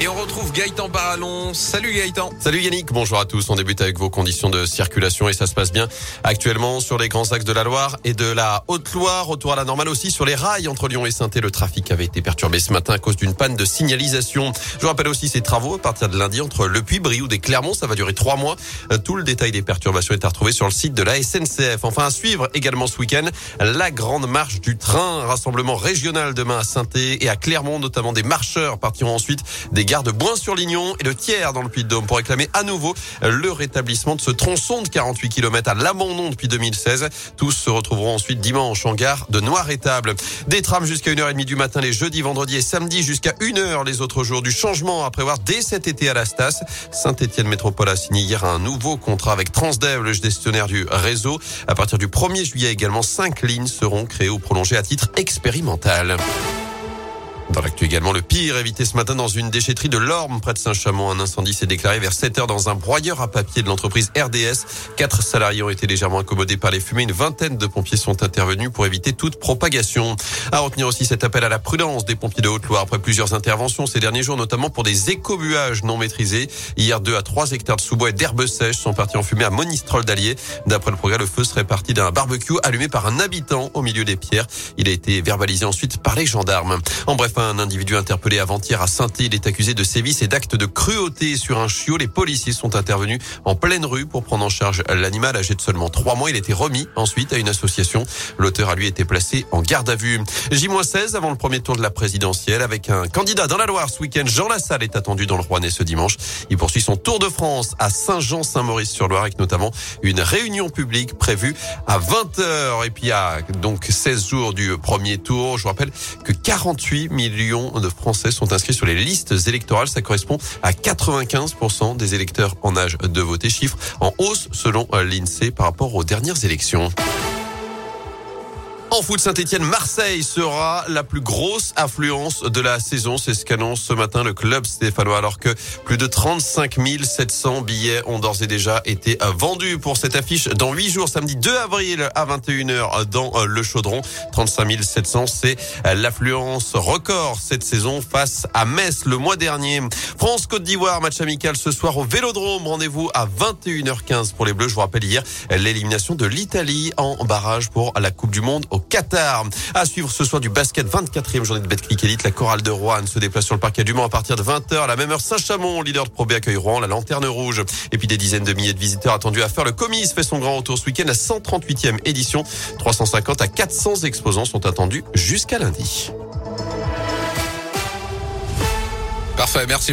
Et on retrouve Gaëtan Barallon. Salut Gaëtan. Salut Yannick, bonjour à tous. On débute avec vos conditions de circulation et ça se passe bien actuellement sur les grands axes de la Loire et de la Haute-Loire. Retour à la normale aussi sur les rails entre Lyon et saint Le trafic avait été perturbé ce matin à cause d'une panne de signalisation. Je rappelle aussi ces travaux à partir de lundi entre Le Puy, Brioude et Clermont. Ça va durer trois mois. Euh, tout le détail des perturbations est à retrouver sur le site de la SNCF. Enfin, à suivre également ce week-end la grande marche du train. Rassemblement régional demain à saint et à Clermont, notamment des marcheurs partiront ensuite des gare de Boin-sur-Lignon et le tiers dans le Puy-de-Dôme pour réclamer à nouveau le rétablissement de ce tronçon de 48 km à l'abandon depuis 2016. Tous se retrouveront ensuite dimanche en gare de Noir-Étable. Des trams jusqu'à 1h30 du matin les jeudis, vendredis et samedis jusqu'à 1h les autres jours. Du changement à prévoir dès cet été à la Stas. Saint-Étienne Métropole a signé hier un nouveau contrat avec Transdev, le gestionnaire du réseau. À partir du 1er juillet également, cinq lignes seront créées ou prolongées à titre expérimental. Dans l'actu également, le pire évité ce matin dans une déchetterie de l'Orme près de Saint-Chamond. Un incendie s'est déclaré vers 7 heures dans un broyeur à papier de l'entreprise RDS. Quatre salariés ont été légèrement accommodés par les fumées. Une vingtaine de pompiers sont intervenus pour éviter toute propagation. À retenir aussi cet appel à la prudence des pompiers de Haute-Loire après plusieurs interventions ces derniers jours, notamment pour des écobuages non maîtrisés. Hier, 2 à 3 hectares de sous-bois et d'herbes sèches sont partis en fumée à Monistrol d'Allier. D'après le progrès, le feu serait parti d'un barbecue allumé par un habitant au milieu des pierres. Il a été verbalisé ensuite par les gendarmes. En bref, un individu interpellé avant-hier à saint Il est accusé de sévices et d'actes de cruauté sur un chiot. Les policiers sont intervenus en pleine rue pour prendre en charge l'animal âgé de seulement trois mois. Il été remis ensuite à une association. L'auteur a lui été placé en garde à vue. J-16 avant le premier tour de la présidentielle avec un candidat dans la Loire ce week-end. Jean Lassalle est attendu dans le Rouennais ce dimanche. Il poursuit son tour de France à Saint-Jean-Saint-Maurice-sur-Loire avec notamment une réunion publique prévue à 20h. Et puis à donc 16 jours du premier tour. Je vous rappelle que 48 millions de Français sont inscrits sur les listes électorales. Ça correspond à 95% des électeurs en âge de voter. Chiffre en hausse selon l'INSEE par rapport aux dernières élections. En foot, Saint-Etienne-Marseille sera la plus grosse affluence de la saison. C'est ce qu'annonce ce matin le club stéphanois alors que plus de 35 700 billets ont d'ores et déjà été vendus pour cette affiche dans 8 jours, samedi 2 avril à 21h dans le Chaudron. 35 700, c'est l'affluence record cette saison face à Metz le mois dernier. France-Côte d'Ivoire, match amical ce soir au Vélodrome. Rendez-vous à 21h15 pour les Bleus. Je vous rappelle hier l'élimination de l'Italie en barrage pour la Coupe du Monde au Qatar. À suivre ce soir du basket, 24e journée de Betclic Elite. La chorale de Rouen se déplace sur le parquet du Mans à partir de 20h. À la même heure, Saint-Chamond, leader de Pro B, accueille Rouen, la lanterne rouge. Et puis des dizaines de milliers de visiteurs attendus à faire. Le Comis fait son grand retour ce week-end, la 138e édition. 350 à 400 exposants sont attendus jusqu'à lundi. Parfait, merci beaucoup.